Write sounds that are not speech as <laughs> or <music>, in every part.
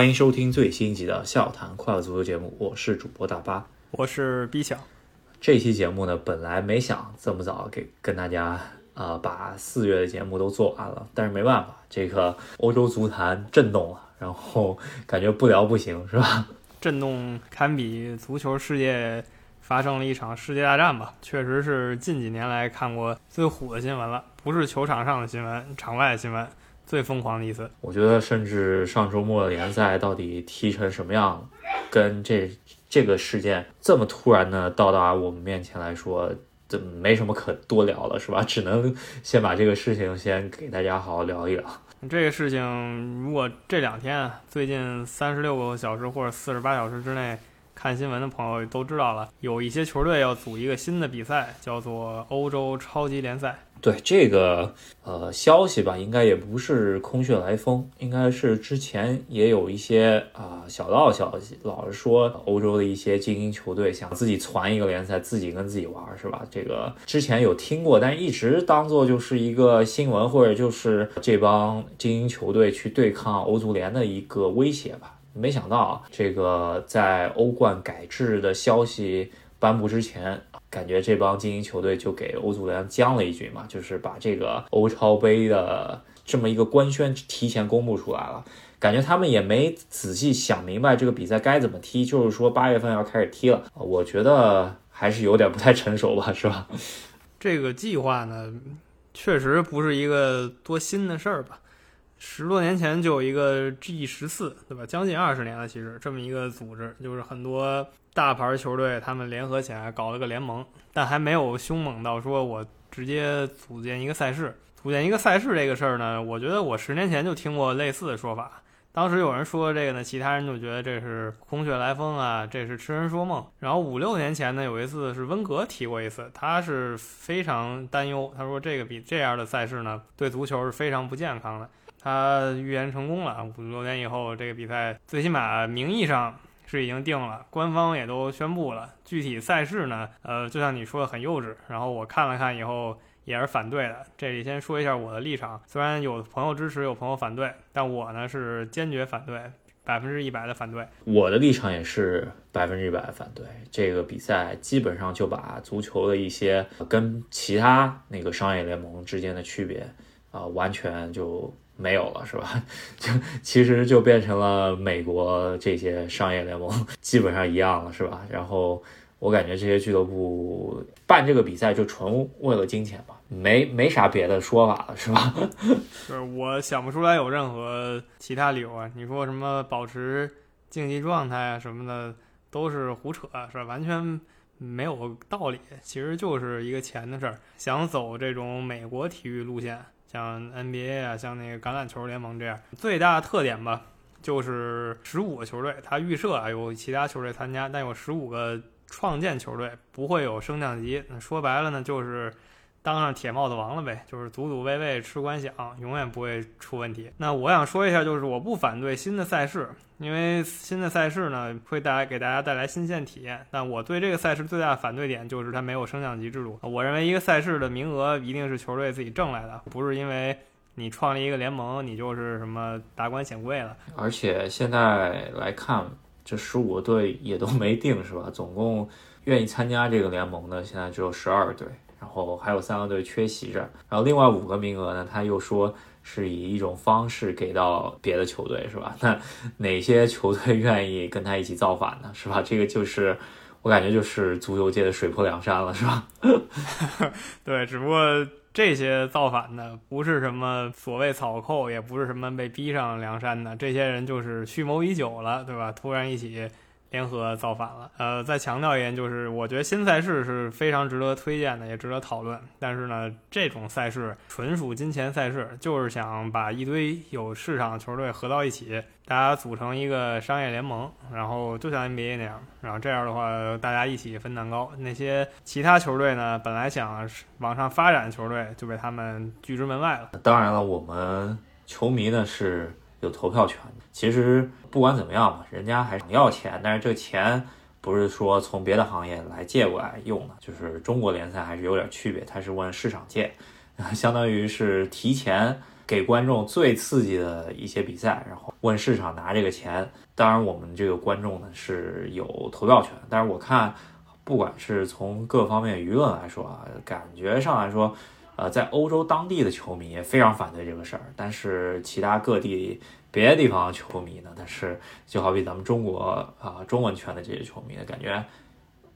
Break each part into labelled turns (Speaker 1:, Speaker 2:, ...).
Speaker 1: 欢迎收听最新一集的《笑谈快乐足球》节目，我是主播大巴，
Speaker 2: 我是 B 小。
Speaker 1: 这期节目呢，本来没想这么早给跟大家呃把四月的节目都做完了，但是没办法，这个欧洲足坛震动了，然后感觉不聊不行，是吧？
Speaker 2: 震动堪比足球世界发生了一场世界大战吧，确实是近几年来看过最虎的新闻了，不是球场上的新闻，场外的新闻。最疯狂的一次，
Speaker 1: 我觉得甚至上周末的联赛到底踢成什么样，跟这这个事件这么突然的到达我们面前来说，这没什么可多聊了，是吧？只能先把这个事情先给大家好好聊一聊。
Speaker 2: 这个事情如果这两天最近三十六个小时或者四十八小时之内看新闻的朋友都知道了，有一些球队要组一个新的比赛，叫做欧洲超级联赛。
Speaker 1: 对这个呃消息吧，应该也不是空穴来风，应该是之前也有一些啊小道消息，老是说欧洲的一些精英球队想自己攒一个联赛，自己跟自己玩，是吧？这个之前有听过，但一直当做就是一个新闻，或者就是这帮精英球队去对抗欧足联的一个威胁吧。没想到这个在欧冠改制的消息颁布之前。感觉这帮精英球队就给欧足联将了一军嘛，就是把这个欧超杯的这么一个官宣提前公布出来了。感觉他们也没仔细想明白这个比赛该怎么踢，就是说八月份要开始踢了。我觉得还是有点不太成熟吧，是吧？
Speaker 2: 这个计划呢，确实不是一个多新的事儿吧。十多年前就有一个 G 十四，对吧？将近二十年了，其实这么一个组织，就是很多大牌球队他们联合起来搞了个联盟，但还没有凶猛到说我直接组建一个赛事。组建一个赛事这个事儿呢，我觉得我十年前就听过类似的说法。当时有人说这个呢，其他人就觉得这是空穴来风啊，这是痴人说梦。然后五六年前呢，有一次是温格提过一次，他是非常担忧，他说这个比这样的赛事呢，对足球是非常不健康的。他预言成功了，五六年以后，这个比赛最起码名义上是已经定了，官方也都宣布了。具体赛事呢，呃，就像你说的很幼稚。然后我看了看以后也是反对的。这里先说一下我的立场，虽然有朋友支持，有朋友反对，但我呢是坚决反对，百分之一百的反对。
Speaker 1: 我的立场也是百分之一百的反对。这个比赛基本上就把足球的一些跟其他那个商业联盟之间的区别啊，完全就。没有了是吧？<laughs> 就 <laughs> 其实就变成了美国这些商业联盟 <laughs> 基本上一样了是吧？然后我感觉这些俱乐部办这个比赛就纯为了金钱吧，没没啥别的说法了是吧？
Speaker 2: 是我想不出来有任何其他理由啊！你说什么保持竞技状态啊什么的都是胡扯是吧？完全没有道理，其实就是一个钱的事儿。想走这种美国体育路线。像 NBA 啊，像那个橄榄球联盟这样，最大的特点吧，就是十五个球队，它预设啊有其他球队参加，但有十五个创建球队，不会有升降级。那说白了呢，就是。当上铁帽子王了呗，就是祖祖辈辈吃官饷，永远不会出问题。那我想说一下，就是我不反对新的赛事，因为新的赛事呢会带来给大家带来新鲜体验。但我对这个赛事最大的反对点就是它没有升降级制度。我认为一个赛事的名额一定是球队自己挣来的，不是因为你创立一个联盟，你就是什么达官显贵了。
Speaker 1: 而且现在来看，这十五个队也都没定是吧？总共愿意参加这个联盟的现在只有十二队。然后还有三个队缺席着，然后另外五个名额呢，他又说是以一种方式给到别的球队，是吧？那哪些球队愿意跟他一起造反呢？是吧？这个就是我感觉就是足球界的水泊梁山了，是吧？<laughs>
Speaker 2: 对，只不过这些造反的不是什么所谓草寇，也不是什么被逼上梁山的，这些人就是蓄谋已久了，对吧？突然一起。联合造反了。呃，再强调一点，就是我觉得新赛事是非常值得推荐的，也值得讨论。但是呢，这种赛事纯属金钱赛事，就是想把一堆有市场的球队合到一起，大家组成一个商业联盟，然后就像 NBA 那样，然后这样的话大家一起分蛋糕。那些其他球队呢，本来想往上发展的球队就被他们拒之门外了。
Speaker 1: 当然了，我们球迷呢是有投票权。其实不管怎么样嘛，人家还是要钱，但是这钱不是说从别的行业来借过来用的，就是中国联赛还是有点区别，它是问市场借，<laughs> 相当于是提前给观众最刺激的一些比赛，然后问市场拿这个钱。当然，我们这个观众呢是有投票权，但是我看，不管是从各方面舆论来说啊，感觉上来说，呃，在欧洲当地的球迷也非常反对这个事儿，但是其他各地别的地方的球迷呢，但是就好比咱们中国啊中文圈的这些球迷，感觉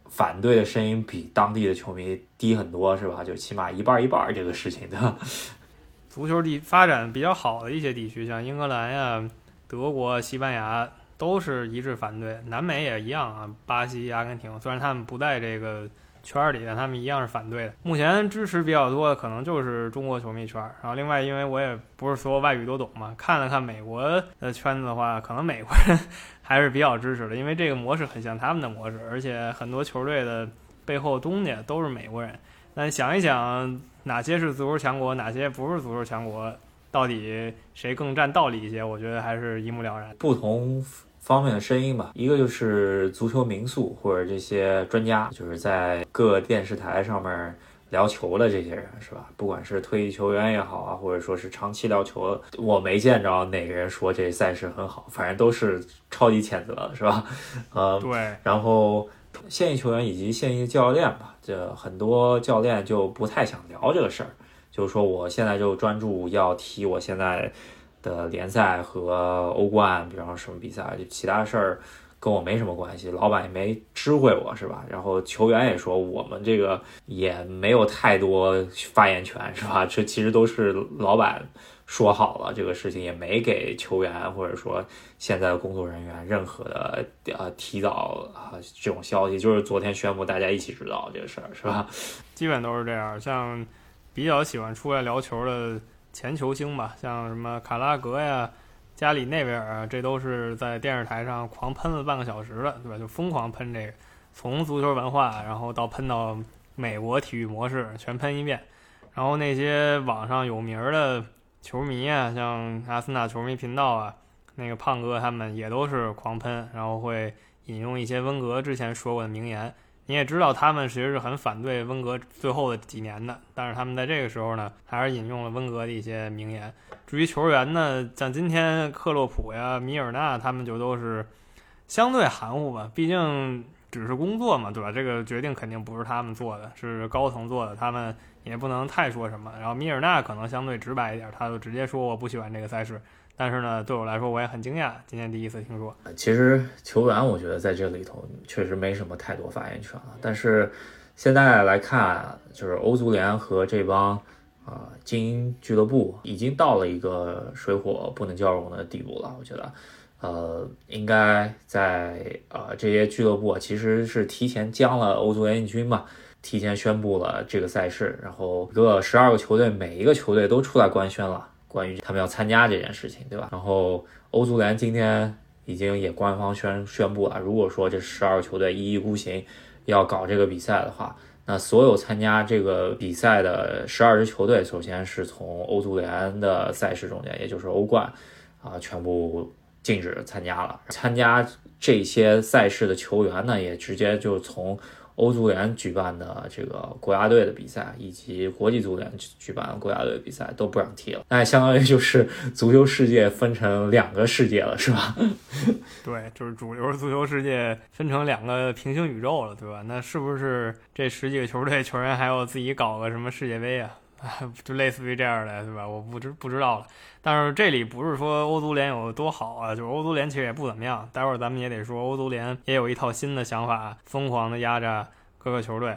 Speaker 1: 反对的声音比当地的球迷低很多，是吧？就起码一半一半这个事情的。<laughs>
Speaker 2: 足球地发展比较好的一些地区，像英格兰呀、德国、西班牙，都是一致反对。南美也一样啊，巴西、阿根廷，虽然他们不在这个圈里，的他们一样是反对的。目前支持比较多的可能就是中国球迷圈。然后另外，因为我也不是所有外语都懂嘛，看了看美国的圈子的话，可能美国人 <laughs> 还是比较支持的，因为这个模式很像他们的模式，而且很多球队的背后东家都是美国人。但想一想。哪些是足球强国，哪些不是足球强国？到底谁更占道理一些？我觉得还是一目了然。
Speaker 1: 不同方面的声音吧，一个就是足球名宿或者这些专家，就是在各电视台上面聊球的这些人，是吧？不管是退役球员也好啊，或者说是长期聊球，我没见着哪个人说这赛事很好，反正都是超级谴责，是吧？呃，
Speaker 2: 对。
Speaker 1: 然后现役球员以及现役教练吧。这很多教练就不太想聊这个事儿，就是说我现在就专注要踢我现在的联赛和欧冠，比方什么比赛，就其他事儿跟我没什么关系，老板也没知会我是吧？然后球员也说我们这个也没有太多发言权是吧？这其实都是老板。说好了，这个事情也没给球员或者说现在的工作人员任何的呃提早啊这种消息，就是昨天宣布大家一起知道这个事儿，是吧？<laughs>
Speaker 2: 基本都是这样。像比较喜欢出来聊球的前球星吧，像什么卡拉格呀、加里内维尔啊，这都是在电视台上狂喷了半个小时了，对吧？就疯狂喷这个，从足球文化，然后到喷到美国体育模式，全喷一遍。然后那些网上有名的。球迷啊，像阿森纳球迷频道啊，那个胖哥他们也都是狂喷，然后会引用一些温格之前说过的名言。你也知道他们其实是很反对温格最后的几年的，但是他们在这个时候呢，还是引用了温格的一些名言。至于球员呢，像今天克洛普呀、米尔纳他们就都是相对含糊吧，毕竟只是工作嘛，对吧？这个决定肯定不是他们做的，是高层做的，他们。也不能太说什么，然后米尔纳可能相对直白一点，他就直接说我不喜欢这个赛事。但是呢，对我来说我也很惊讶，今天第一次听说。
Speaker 1: 其实球员我觉得在这里头确实没什么太多发言权了。但是现在来看，就是欧足联和这帮啊精英俱乐部已经到了一个水火不能交融的地步了。我觉得，呃，应该在呃这些俱乐部其实是提前将了欧足联一军嘛。提前宣布了这个赛事，然后一个十二个球队，每一个球队都出来官宣了关于他们要参加这件事情，对吧？然后欧足联今天已经也官方宣宣布了，如果说这十二个球队一意孤行要搞这个比赛的话，那所有参加这个比赛的十二支球队，首先是从欧足联的赛事中间，也就是欧冠啊，全部禁止参加了。参加这些赛事的球员呢，也直接就从。欧足联举办的这个国家队的比赛，以及国际足联举办的国家队的比赛都不让踢了，那相当于就是足球世界分成两个世界了，是吧？<laughs>
Speaker 2: 对，就是主流足球世界分成两个平行宇宙了，对吧？那是不是这十几个球队球员还要自己搞个什么世界杯啊？<laughs> 就类似于这样的，对吧？我不知不知道了。但是这里不是说欧足联有多好啊，就是欧足联其实也不怎么样。待会儿咱们也得说，欧足联也有一套新的想法，疯狂的压榨各个球队。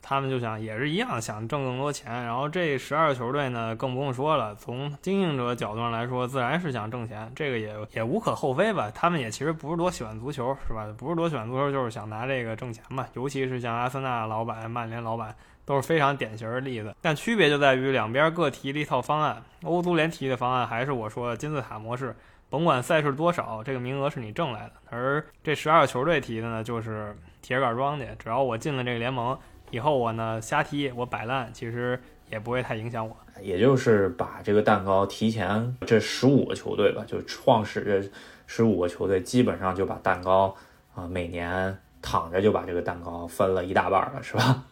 Speaker 2: 他们就想也是一样，想挣更多钱。然后这十二个球队呢，更不用说了。从经营者角度上来说，自然是想挣钱，这个也也无可厚非吧。他们也其实不是多喜欢足球，是吧？不是多喜欢足球，就是想拿这个挣钱嘛。尤其是像阿森纳老板、曼联老板。都是非常典型的例子，但区别就在于两边各提了一套方案。欧足联提的方案还是我说的金字塔模式，甭管赛事多少，这个名额是你挣来的。而这十二个球队提的呢，就是铁杆庄稼，只要我进了这个联盟，以后我呢瞎踢，我摆烂，其实也不会太影响我。
Speaker 1: 也就是把这个蛋糕提前，这十五个球队吧，就创始这十五个球队，基本上就把蛋糕啊每年躺着就把这个蛋糕分了一大半了，是吧？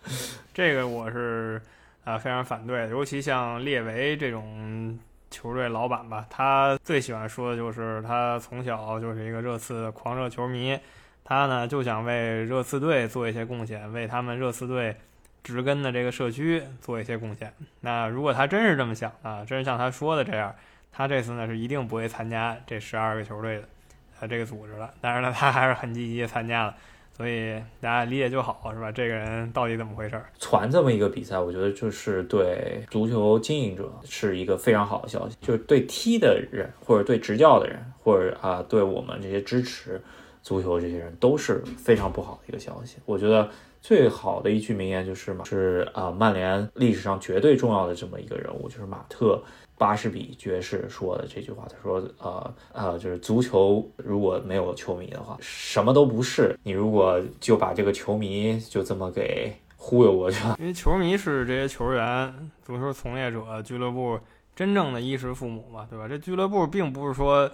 Speaker 2: 这个我是啊非常反对，尤其像列维这种球队老板吧，他最喜欢说的就是他从小就是一个热刺狂热球迷，他呢就想为热刺队做一些贡献，为他们热刺队植根的这个社区做一些贡献。那如果他真是这么想啊，真是像他说的这样，他这次呢是一定不会参加这十二个球队的呃这个组织了。但是呢，他还是很积极参加了。所以大家理解就好，是吧？这个人到底怎么回事？
Speaker 1: 传这么一个比赛，我觉得就是对足球经营者是一个非常好的消息，就是对踢的人或者对执教的人，或者啊，对我们这些支持足球这些人都是非常不好的一个消息。我觉得最好的一句名言就是嘛，是啊，曼联历史上绝对重要的这么一个人物，就是马特。巴士比爵士说的这句话，他说：“呃呃，就是足球如果没有球迷的话，什么都不是。你如果就把这个球迷就这么给忽悠过去了，<laughs>
Speaker 2: 因为球迷是这些球员、足球从业者、俱乐部真正的衣食父母嘛，对吧？这俱乐部并不是说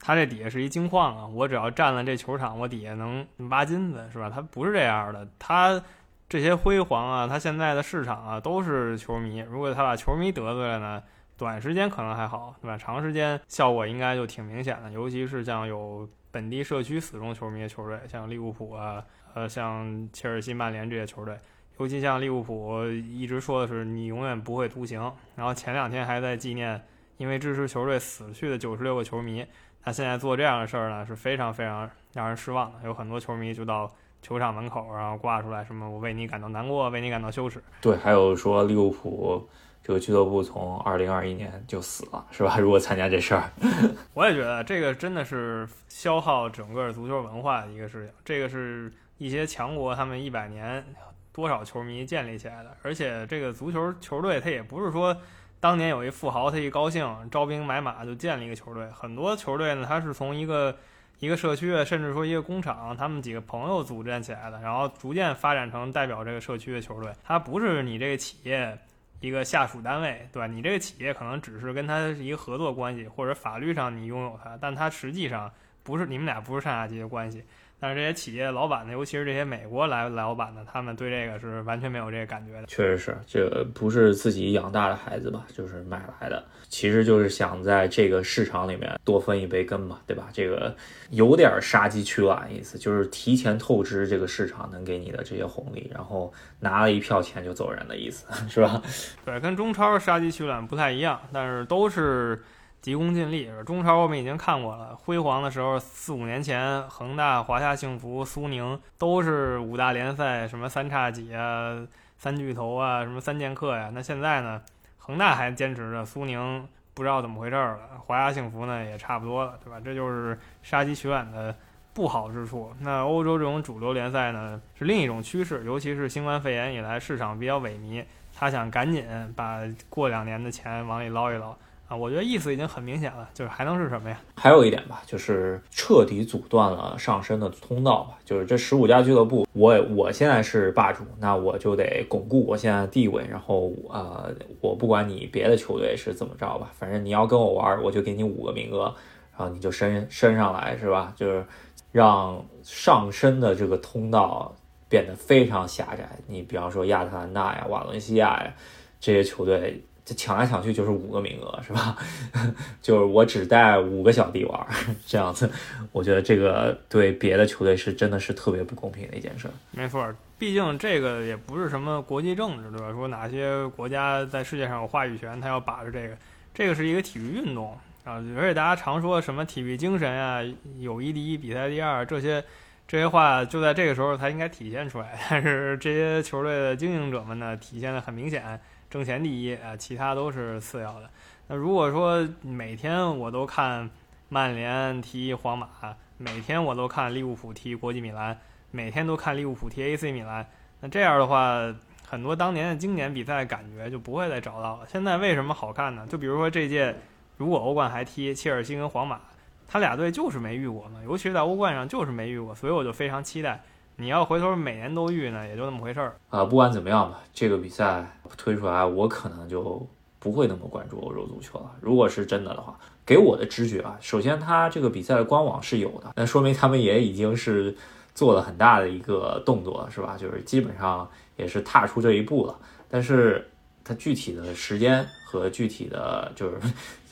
Speaker 2: 他这底下是一金矿啊，我只要占了这球场，我底下能挖金子，是吧？他不是这样的，他这些辉煌啊，他现在的市场啊，都是球迷。如果他把球迷得罪了呢？”短时间可能还好，对吧？长时间效果应该就挺明显的，尤其是像有本地社区死忠球迷的球队，像利物浦啊，呃，像切尔西、曼联这些球队，尤其像利物浦一直说的是你永远不会独行，然后前两天还在纪念因为支持球队死去的九十六个球迷，他现在做这样的事儿呢，是非常非常让人失望的。有很多球迷就到球场门口，然后挂出来什么“我为你感到难过，为你感到羞耻”。
Speaker 1: 对，还有说利物浦。这个俱乐部从二零二一年就死了，是吧？<laughs> 如果参加这事儿，<laughs>
Speaker 2: 我也觉得这个真的是消耗整个足球文化的一个事情。这个是一些强国他们一百年多少球迷建立起来的，而且这个足球球队它也不是说当年有一富豪他一高兴招兵买马就建了一个球队，很多球队呢他是从一个一个社区，甚至说一个工厂，他们几个朋友组建起来的，然后逐渐发展成代表这个社区的球队。它不是你这个企业。一个下属单位，对吧？你这个企业可能只是跟他是一个合作关系，或者法律上你拥有它，但它实际上不是你们俩不是上下级的关系。但是这些企业老板呢，尤其是这些美国来老板呢，他们对这个是完全没有这个感觉的。
Speaker 1: 确实是，这个不是自己养大的孩子吧，就是买来的，其实就是想在这个市场里面多分一杯羹嘛，对吧？这个有点杀鸡取卵意思，就是提前透支这个市场能给你的这些红利，然后拿了一票钱就走人的意思，<laughs> 是吧？
Speaker 2: 对，跟中超杀鸡取卵不太一样，但是都是。急功近利，中超我们已经看过了，辉煌的时候四五年前，恒大、华夏幸福、苏宁都是五大联赛什么三叉戟啊、三巨头啊、什么三剑客呀。那现在呢，恒大还坚持着，苏宁不知道怎么回事了，华夏幸福呢也差不多了，对吧？这就是杀鸡取卵的不好之处。那欧洲这种主流联赛呢，是另一种趋势，尤其是新冠肺炎以来市场比较萎靡，他想赶紧把过两年的钱往里捞一捞。啊，我觉得意思已经很明显了，就是还能是什么呀？
Speaker 1: 还有一点吧，就是彻底阻断了上升的通道吧。就是这十五家俱乐部，我我现在是霸主，那我就得巩固我现在的地位。然后呃，我不管你别的球队是怎么着吧，反正你要跟我玩，我就给你五个名额，然后你就升升上来，是吧？就是让上升的这个通道变得非常狭窄。你比方说亚特兰大呀、瓦伦西亚呀这些球队。抢来抢去就是五个名额，是吧？<laughs> 就是我只带五个小弟玩，这样子，我觉得这个对别的球队是真的是特别不公平的一件事。
Speaker 2: 没错，毕竟这个也不是什么国际政治，对吧？说哪些国家在世界上有话语权，他要把着这个，这个是一个体育运动啊。而且大家常说什么体育精神啊，友谊第一，比赛第二，这些这些话就在这个时候才应该体现出来。但是这些球队的经营者们呢，体现的很明显。挣钱第一啊，其他都是次要的。那如果说每天我都看曼联踢皇马，每天我都看利物浦踢国际米兰，每天都看利物浦踢 AC 米兰，那这样的话，很多当年的经典比赛感觉就不会再找到了。现在为什么好看呢？就比如说这届，如果欧冠还踢切尔西跟皇马，他俩队就是没遇过嘛，尤其是在欧冠上就是没遇过，所以我就非常期待。你要回头每年都遇呢，也就那么回事儿
Speaker 1: 啊。不管怎么样吧，这个比赛推出来，我可能就不会那么关注欧洲足球了。如果是真的的话，给我的直觉啊，首先它这个比赛的官网是有的，那说明他们也已经是做了很大的一个动作，是吧？就是基本上也是踏出这一步了。但是它具体的时间和具体的就是，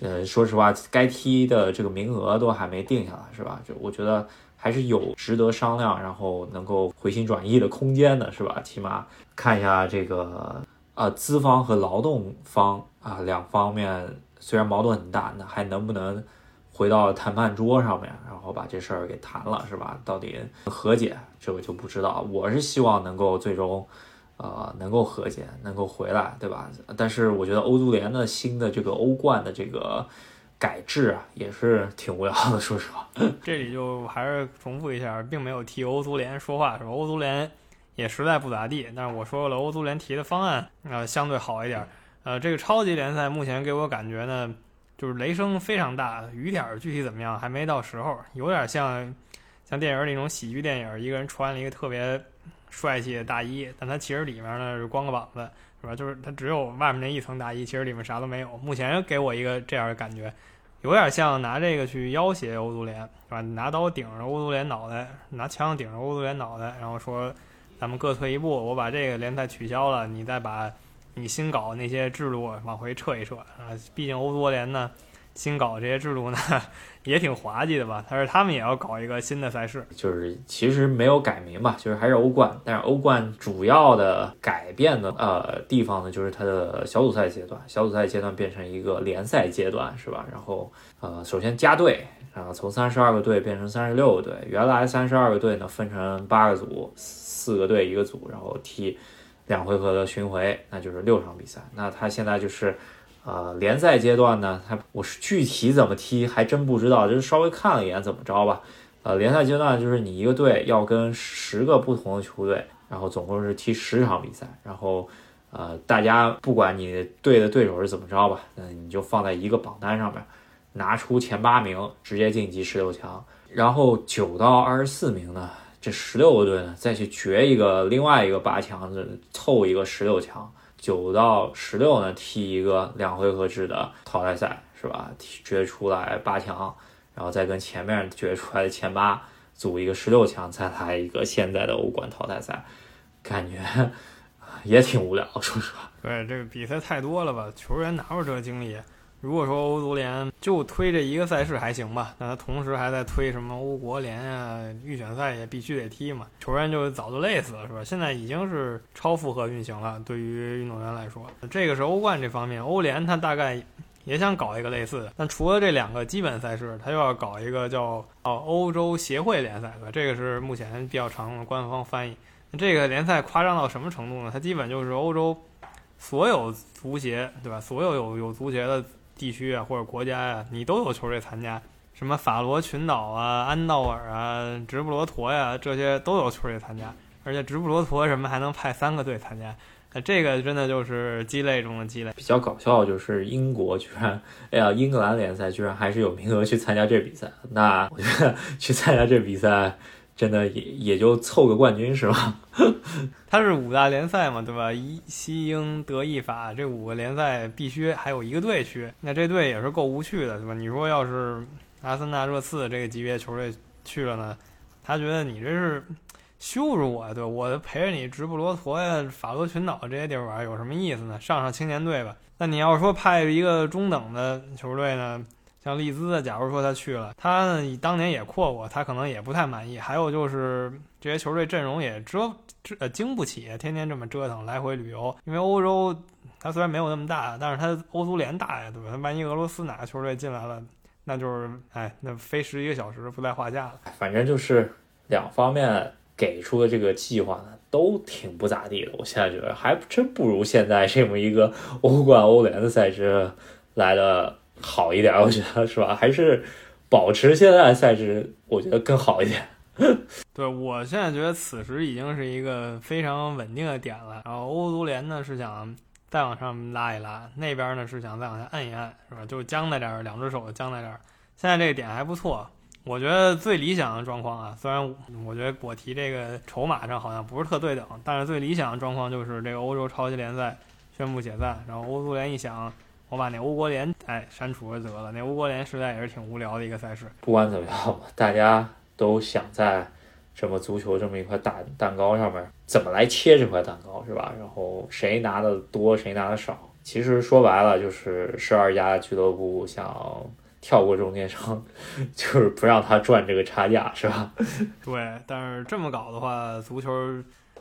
Speaker 1: 呃，说实话，该踢的这个名额都还没定下来，是吧？就我觉得还是有值得商量，然后能够回心转意的空间的，是吧？起码看一下这个，呃，资方和劳动方啊两方面虽然矛盾很大，那还能不能？回到谈判桌上面，然后把这事儿给谈了，是吧？到底和解，这个就不知道。我是希望能够最终，呃，能够和解，能够回来，对吧？但是我觉得欧足联的新的这个欧冠的这个改制啊，也是挺无聊的，说实话。<laughs>
Speaker 2: 这里就还是重复一下，并没有替欧足联说话，是吧？欧足联也实在不咋地。但是我说了，欧足联提的方案呃相对好一点。呃，这个超级联赛目前给我感觉呢。就是雷声非常大，雨点儿具体怎么样还没到时候，有点像像电影那种喜剧电影，一个人穿了一个特别帅气的大衣，但他其实里面呢是光个膀子，是吧？就是他只有外面那一层大衣，其实里面啥都没有。目前给我一个这样的感觉，有点像拿这个去要挟欧足联，是吧？拿刀顶着欧足联脑袋，拿枪顶着欧足联脑袋，然后说咱们各退一步，我把这个联赛取消了，你再把。你新搞那些制度往回撤一撤啊，毕竟欧足联呢，新搞这些制度呢 <laughs> 也挺滑稽的吧？但是他们也要搞一个新的赛事，
Speaker 1: 就是其实没有改名吧，就是还是欧冠，但是欧冠主要的改变的呃地方呢，就是它的小组赛阶段，小组赛阶段变成一个联赛阶段，是吧？然后呃，首先加队，然后从三十二个队变成三十六个队，原来三十二个队呢分成八个组，四个队一个组，然后踢。两回合的巡回，那就是六场比赛。那他现在就是，呃，联赛阶段呢，他我是具体怎么踢还真不知道，就是稍微看了一眼怎么着吧。呃，联赛阶段就是你一个队要跟十个不同的球队，然后总共是踢十场比赛。然后，呃，大家不管你队的对手是怎么着吧，那你就放在一个榜单上面，拿出前八名直接晋级十六强，然后九到二十四名呢。这十六个队呢，再去决一个另外一个八强，凑一个十六强，九到十六呢踢一个两回合制的淘汰赛，是吧？决出来八强，然后再跟前面决出来的前八组一个十六强，再来一个现在的欧冠淘汰赛，感觉 <laughs> 也挺无聊，说实话。
Speaker 2: 对，这个比赛太多了吧？球员哪有这个精力？如果说欧足联就推这一个赛事还行吧，那他同时还在推什么欧国联啊，预选赛也必须得踢嘛，球员就早就累死了，是吧？现在已经是超负荷运行了，对于运动员来说，这个是欧冠这方面，欧联他大概也想搞一个类似的，但除了这两个基本赛事，他又要搞一个叫哦欧洲协会联赛，对吧？这个是目前比较常用的官方翻译。这个联赛夸张到什么程度呢？它基本就是欧洲所有足协，对吧？所有有有足协的。地区啊，或者国家呀，你都有球队参加，什么法罗群岛啊、安道尔啊、直布罗陀呀，这些都有球队参加，而且直布罗陀什么还能派三个队参加，那这个真的就是鸡肋中的鸡肋。
Speaker 1: 比较搞笑就是英国居然，哎呀，英格兰联赛居然还是有名额去参加这比赛，那我觉得去参加这比赛。真的也也就凑个冠军是吧？<laughs>
Speaker 2: 它是五大联赛嘛，对吧？一西英德意法这五个联赛必须还有一个队去，那这队也是够无趣的，对吧？你说要是阿森纳、热刺这个级别球队去了呢，他觉得你这是羞辱我，对我陪着你直布罗陀呀、法罗群岛这些地儿玩有什么意思呢？上上青年队吧。那你要说派一个中等的球队呢？像利兹，假如说他去了，他呢当年也扩过，他可能也不太满意。还有就是这些球队阵容也折折呃经不起天天这么折腾来回旅游，因为欧洲它虽然没有那么大，但是它欧足联大呀，对吧？万一俄罗斯哪个球队进来了，那就是哎，那飞十一个小时不在话下了。
Speaker 1: 反正就是两方面给出的这个计划呢，都挺不咋地的。我现在觉得还真不如现在这么一个欧冠、欧联的赛制来的。好一点，<laughs> 我觉得是吧？还是保持现在的赛制，我觉得更好一点。<laughs>
Speaker 2: 对我现在觉得此时已经是一个非常稳定的点了。然后欧足联呢是想再往上拉一拉，那边呢是想再往下按一按，是吧？就僵在这儿，两只手僵在这儿。现在这个点还不错，我觉得最理想的状况啊，虽然我觉得我提这个筹码上好像不是特对等，但是最理想的状况就是这个欧洲超级联赛宣布解散，然后欧足联一想。我把那欧国联哎删除了得了，那欧国联实在也是挺无聊的一个赛事。
Speaker 1: 不管怎么样吧，大家都想在这么足球这么一块大蛋糕上面，怎么来切这块蛋糕是吧？然后谁拿的多，谁拿的少？其实说白了就是十二家俱乐部想跳过中间商，<laughs> 就是不让他赚这个差价是吧？<laughs>
Speaker 2: 对，但是这么搞的话，足球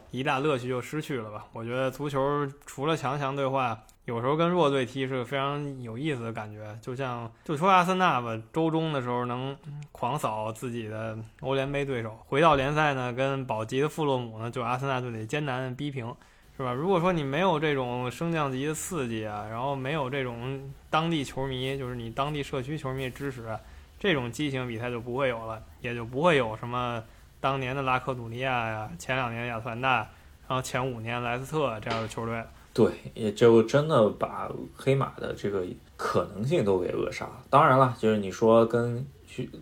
Speaker 2: 一大乐趣就失去了吧？我觉得足球除了强强对话。有时候跟弱队踢是个非常有意思的感觉，就像就说阿森纳吧，周中的时候能狂扫自己的欧联杯对手，回到联赛呢，跟保级的富勒姆呢，就阿森纳就得艰难逼平，是吧？如果说你没有这种升降级的刺激啊，然后没有这种当地球迷，就是你当地社区球迷的支持，这种激情比赛就不会有了，也就不会有什么当年的拉科鲁尼亚呀，前两年亚特兰大，然后前五年莱斯特这样的球队。
Speaker 1: 对，也就真的把黑马的这个可能性都给扼杀了。当然了，就是你说跟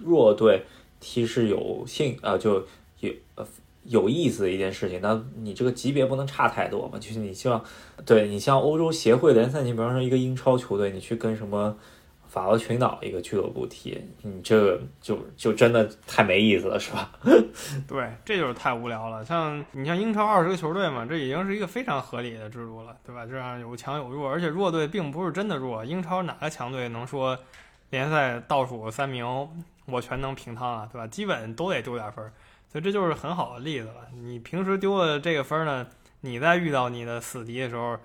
Speaker 1: 弱队踢是有性啊，就有呃有意思的一件事情。那你这个级别不能差太多嘛？就是你希望，对你像欧洲协会联赛，你比方说一个英超球队，你去跟什么？法国群岛一个俱乐部踢，你这就就真的太没意思了，是吧？<laughs>
Speaker 2: 对，这就是太无聊了。像你像英超二十个球队嘛，这已经是一个非常合理的制度了，对吧？这样有强有弱，而且弱队并不是真的弱。英超哪个强队能说联赛倒数三名我全能平趟啊，对吧？基本都得丢点分，所以这就是很好的例子了。你平时丢了这个分呢，你在遇到你的死敌的时候。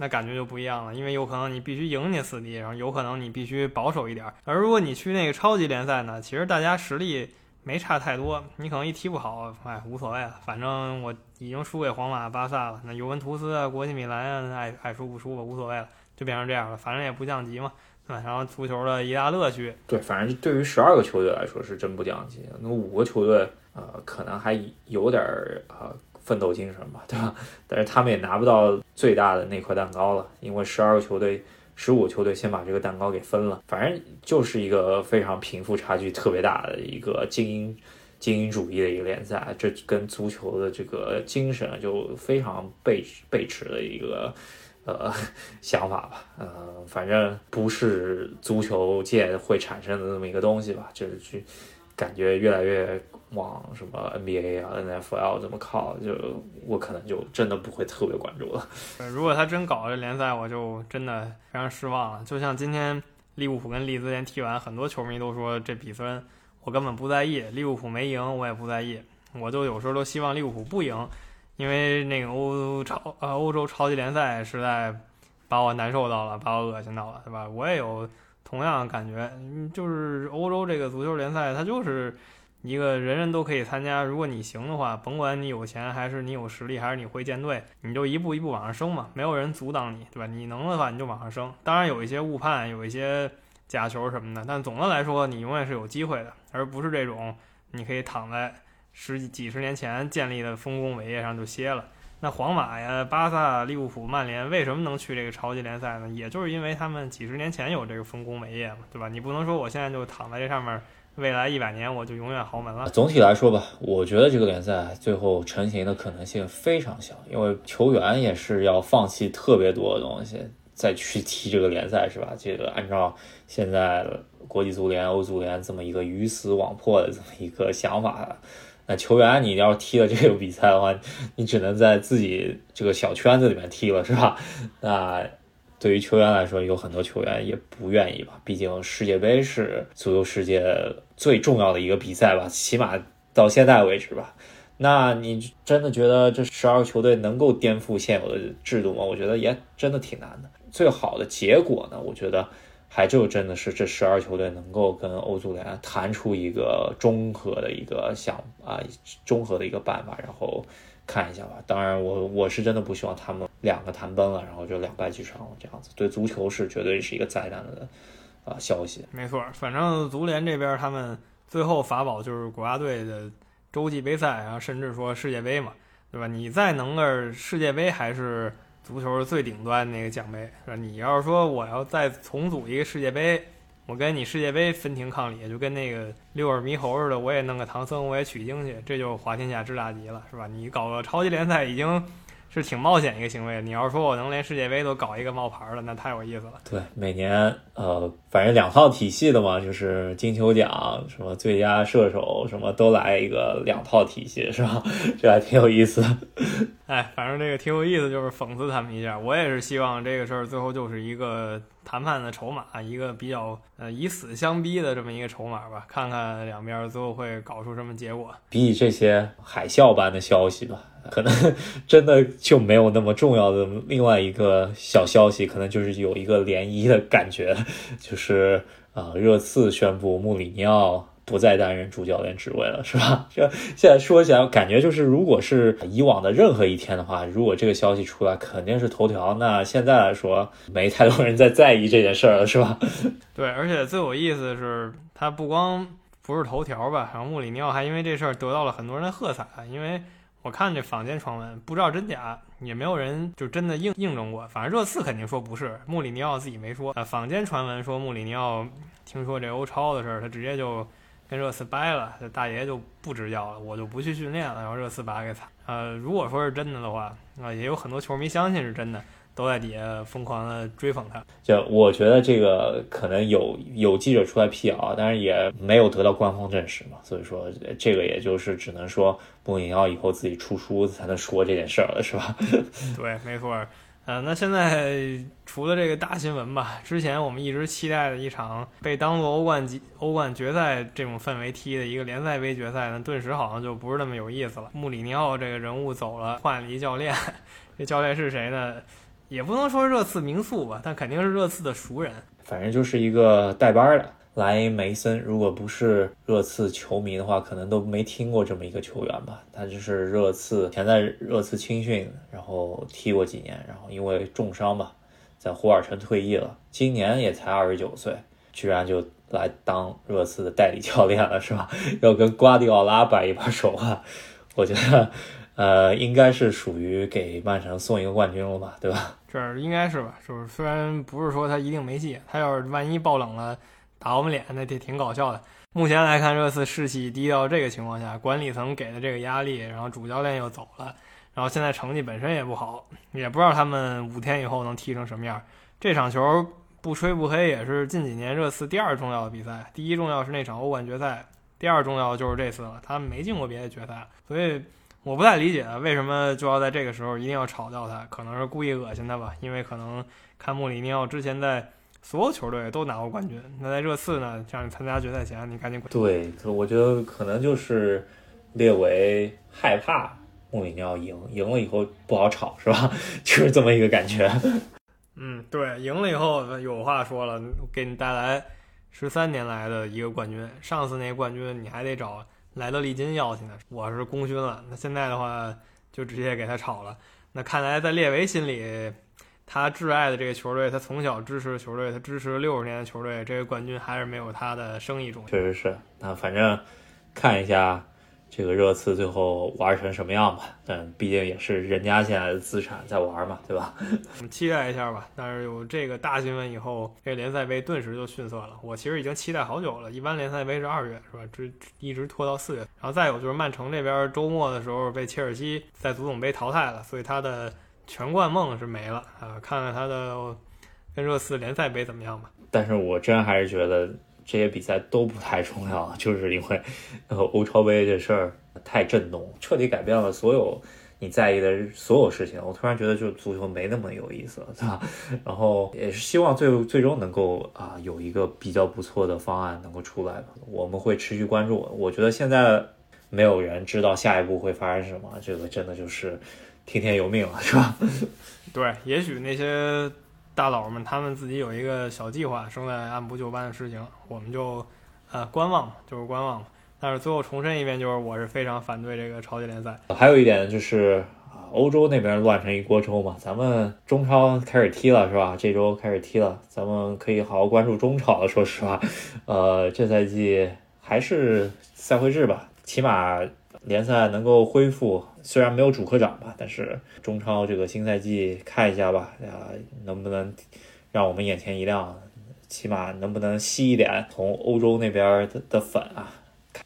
Speaker 2: 那感觉就不一样了，因为有可能你必须赢你死敌，然后有可能你必须保守一点。而如果你去那个超级联赛呢，其实大家实力没差太多，你可能一踢不好，哎，无所谓了，反正我已经输给皇马、巴萨了，那尤文图斯啊、国际米兰啊，爱爱输不输吧，无所谓了，就变成这样了，反正也不降级嘛，对吧？然后足球的一大乐趣，
Speaker 1: 对，反正对于十二个球队来说是真不降级，那五个球队呃可能还有点儿啊。奋斗精神吧，<laughs> 对吧？但是他们也拿不到最大的那块蛋糕了，因为十二个球队、十五个球队先把这个蛋糕给分了。反正就是一个非常贫富差距特别大的一个精英精英主义的一个联赛，这跟足球的这个精神就非常背背驰的一个呃 <laughs> 想法吧。呃，反正不是足球界会产生的那么一个东西吧，就是去感觉越来越。往什么 NBA 啊、NFL 这么靠，就我可能就真的不会特别关注了。
Speaker 2: 如果他真搞这联赛，我就真的非常失望了。就像今天利物浦跟利兹联踢完，很多球迷都说这比分我根本不在意，利物浦没赢我也不在意，我就有时候都希望利物浦不赢，因为那个欧超呃欧洲超级联赛实在把我难受到了，把我恶心到了，对吧？我也有同样的感觉，就是欧洲这个足球联赛它就是。一个人人都可以参加，如果你行的话，甭管你有钱还是你有实力，还是你会建队，你就一步一步往上升嘛，没有人阻挡你，对吧？你能的话，你就往上升。当然有一些误判，有一些假球什么的，但总的来说，你永远是有机会的，而不是这种你可以躺在十几几十年前建立的丰功伟业上就歇了。那皇马呀、巴萨、利物浦、曼联为什么能去这个超级联赛呢？也就是因为他们几十年前有这个丰功伟业嘛，对吧？你不能说我现在就躺在这上面。未来一百年我就永远豪门了。
Speaker 1: 总体来说吧，我觉得这个联赛最后成型的可能性非常小，因为球员也是要放弃特别多的东西再去踢这个联赛，是吧？这个按照现在国际足联、欧足联这么一个鱼死网破的这么一个想法，那球员你要踢了这个比赛的话，你只能在自己这个小圈子里面踢了，是吧？那。对于球员来说，有很多球员也不愿意吧。毕竟世界杯是足球世界最重要的一个比赛吧，起码到现在为止吧。那你真的觉得这十二个球队能够颠覆现有的制度吗？我觉得也真的挺难的。最好的结果呢，我觉得还就真的是这十二球队能够跟欧足联谈出一个综合的一个想啊，综合的一个办法，然后。看一下吧，当然我我是真的不希望他们两个谈崩了，然后就两败俱伤了这样子，对足球是绝对是一个灾难的啊消息。
Speaker 2: 没错，反正足联这边他们最后法宝就是国家队的洲际杯赛，然后甚至说世界杯嘛，对吧？你再能个世界杯，还是足球最顶端那个奖杯，是吧？你要是说我要再重组一个世界杯。我跟你世界杯分庭抗礼，就跟那个六耳猕猴似的，我也弄个唐僧，我也取经去，这就滑天下之大吉了，是吧？你搞个超级联赛已经是挺冒险一个行为。你要是说我能连世界杯都搞一个冒牌的，那太有意思了。
Speaker 1: 对，每年呃，反正两套体系的嘛，就是金球奖、什么最佳射手什么都来一个两套体系，是吧？<laughs> 这还挺有意思。
Speaker 2: 哎，反正这个挺有意思，就是讽刺他们一下。我也是希望这个事儿最后就是一个谈判的筹码，一个比较呃以死相逼的这么一个筹码吧。看看两边最后会搞出什么结果。
Speaker 1: 比起这些海啸般的消息吧，可能 <laughs> 真的就没有那么重要的另外一个小消息，可能就是有一个涟漪的感觉，<laughs> 就是啊，热刺宣布穆里尼奥。不再担任主教练职位了，是吧？<laughs> 这现在说起来，感觉就是，如果是以往的任何一天的话，如果这个消息出来，肯定是头条。那现在来说，没太多人在在意这件事儿了，是吧？<laughs>
Speaker 2: 对，而且最有意思的是，他不光不是头条吧，然后穆里尼奥还因为这事儿得到了很多人的喝彩。因为我看这坊间传闻，不知道真假，也没有人就真的印印证过。反正热刺肯定说不是，穆里尼奥自己没说。呃，坊间传闻说穆里尼奥听说这欧超的事儿，他直接就。跟热刺掰了，这大爷就不执教了，我就不去训练了，然后热刺把他给裁。呃，如果说是真的的话，啊，也有很多球迷相信是真的，都在底下疯狂的追捧他。
Speaker 1: 就我觉得这个可能有有记者出来辟谣，但是也没有得到官方证实嘛，所以说这个也就是只能说穆里尼奥以后自己出书才能说这件事儿了，是吧？<laughs>
Speaker 2: 对，没错。呃，那现在除了这个大新闻吧，之前我们一直期待的一场被当做欧冠级欧冠决赛这种氛围踢的一个联赛杯决赛呢，顿时好像就不是那么有意思了。穆里尼奥这个人物走了，换了一教练，<laughs> 这教练是谁呢？也不能说热刺名宿吧，但肯定是热刺的熟人，
Speaker 1: 反正就是一个带班的。莱梅森，如果不是热刺球迷的话，可能都没听过这么一个球员吧。他就是热刺，前在热刺青训，后踢过几年，然后因为重伤吧，在霍尔城退役了。今年也才二十九岁，居然就来当热刺的代理教练了，是吧？<laughs> 要跟瓜迪奥拉摆一把手啊！<laughs> 我觉得，呃，应该是属于给曼城送一个冠军了吧，对吧？
Speaker 2: 这应该是吧？就是？虽然不是说他一定没戏，他要是万一爆冷了。打我们脸，那也挺搞笑的。目前来看，热刺士气低到这个情况下，管理层给的这个压力，然后主教练又走了，然后现在成绩本身也不好，也不知道他们五天以后能踢成什么样。这场球不吹不黑，也是近几年热刺第二重要的比赛。第一重要是那场欧冠决赛，第二重要就是这次了。他没进过别的决赛，所以我不太理解为什么就要在这个时候一定要炒掉他，可能是故意恶心他吧？因为可能看穆里尼奥之前在。所有球队都拿过冠军，那在热刺呢？让你参加决赛前，你赶紧滚。
Speaker 1: 对，我觉得可能就是列为害怕穆里尼奥赢，赢了以后不好吵，是吧？<laughs> 就是这么一个感觉。
Speaker 2: 嗯，对，赢了以后有话说了，给你带来十三年来的一个冠军，上次那冠军你还得找莱德利金要去呢，我是功勋了。那现在的话就直接给他炒了。那看来在列维心里。他挚爱的这个球队，他从小支持的球队，他支持了六十年的球队，这个冠军还是没有他的生意重要。
Speaker 1: 确实是，那反正看一下这个热刺最后玩成什么样吧。但毕竟也是人家现在的资产在玩嘛，对吧？<laughs>
Speaker 2: 我们期待一下吧。但是有这个大新闻以后，这联赛杯顿时就逊色了。我其实已经期待好久了，一般联赛杯是二月，是吧？这一直拖到四月。然后再有就是曼城这边周末的时候被切尔西在足总杯淘汰了，所以他的。全冠梦是没了啊！看看他的跟热刺联赛杯怎么样吧。
Speaker 1: 但是我真还是觉得这些比赛都不太重要，就是因为欧超杯这事儿太震动，彻底改变了所有你在意的所有事情。我突然觉得就足球没那么有意思了，对吧？然后也是希望最最终能够啊有一个比较不错的方案能够出来吧。我们会持续关注。我觉得现在没有人知道下一步会发生什么，这个真的就是。听天由命了，是吧？<laughs>
Speaker 2: 对，也许那些大佬们他们自己有一个小计划，正在按部就班的实行，我们就呃观望，就是观望。但是最后重申一遍，就是我是非常反对这个超级联赛。
Speaker 1: 还有一点就是，欧洲那边乱成一锅粥嘛，咱们中超开始踢了，是吧？这周开始踢了，咱们可以好好关注中超了。说实话，呃，这赛季还是赛会制吧，起码。联赛能够恢复，虽然没有主客场吧，但是中超这个新赛季看一下吧，啊，能不能让我们眼前一亮？起码能不能吸一点从欧洲那边的的粉啊？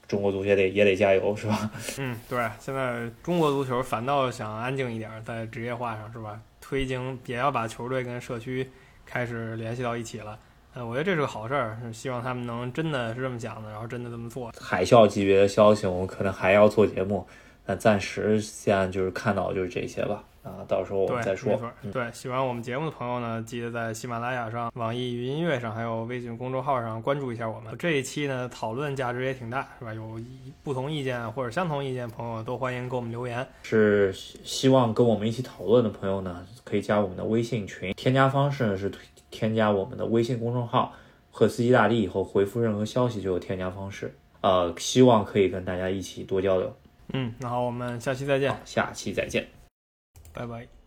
Speaker 1: 中国足协得也得加油，是吧？
Speaker 2: 嗯，对，现在中国足球反倒想安静一点，在职业化上是吧？推进也要把球队跟社区开始联系到一起了。呃，我觉得这是个好事儿，希望他们能真的是这么想的，然后真的这么做。
Speaker 1: 海啸级别的消息，我们可能还要做节目，那暂时现在就是看到就是这些吧。啊，到时候我们再说。
Speaker 2: 对，喜欢我们节目的朋友呢，记得在喜马拉雅上、网易云音乐上，还有微信公众号上关注一下我们。这一期呢，讨论价值也挺大，是吧？有不同意见或者相同意见朋友都欢迎给我们留言。
Speaker 1: 是希望跟我们一起讨论的朋友呢，可以加我们的微信群，添加方式呢是添加我们的微信公众号“赫斯基大帝”，以后回复任何消息就有添加方式。呃，希望可以跟大家一起多交流。
Speaker 2: 嗯，那好，我们下期再见。
Speaker 1: 下期再见。
Speaker 2: 拜拜。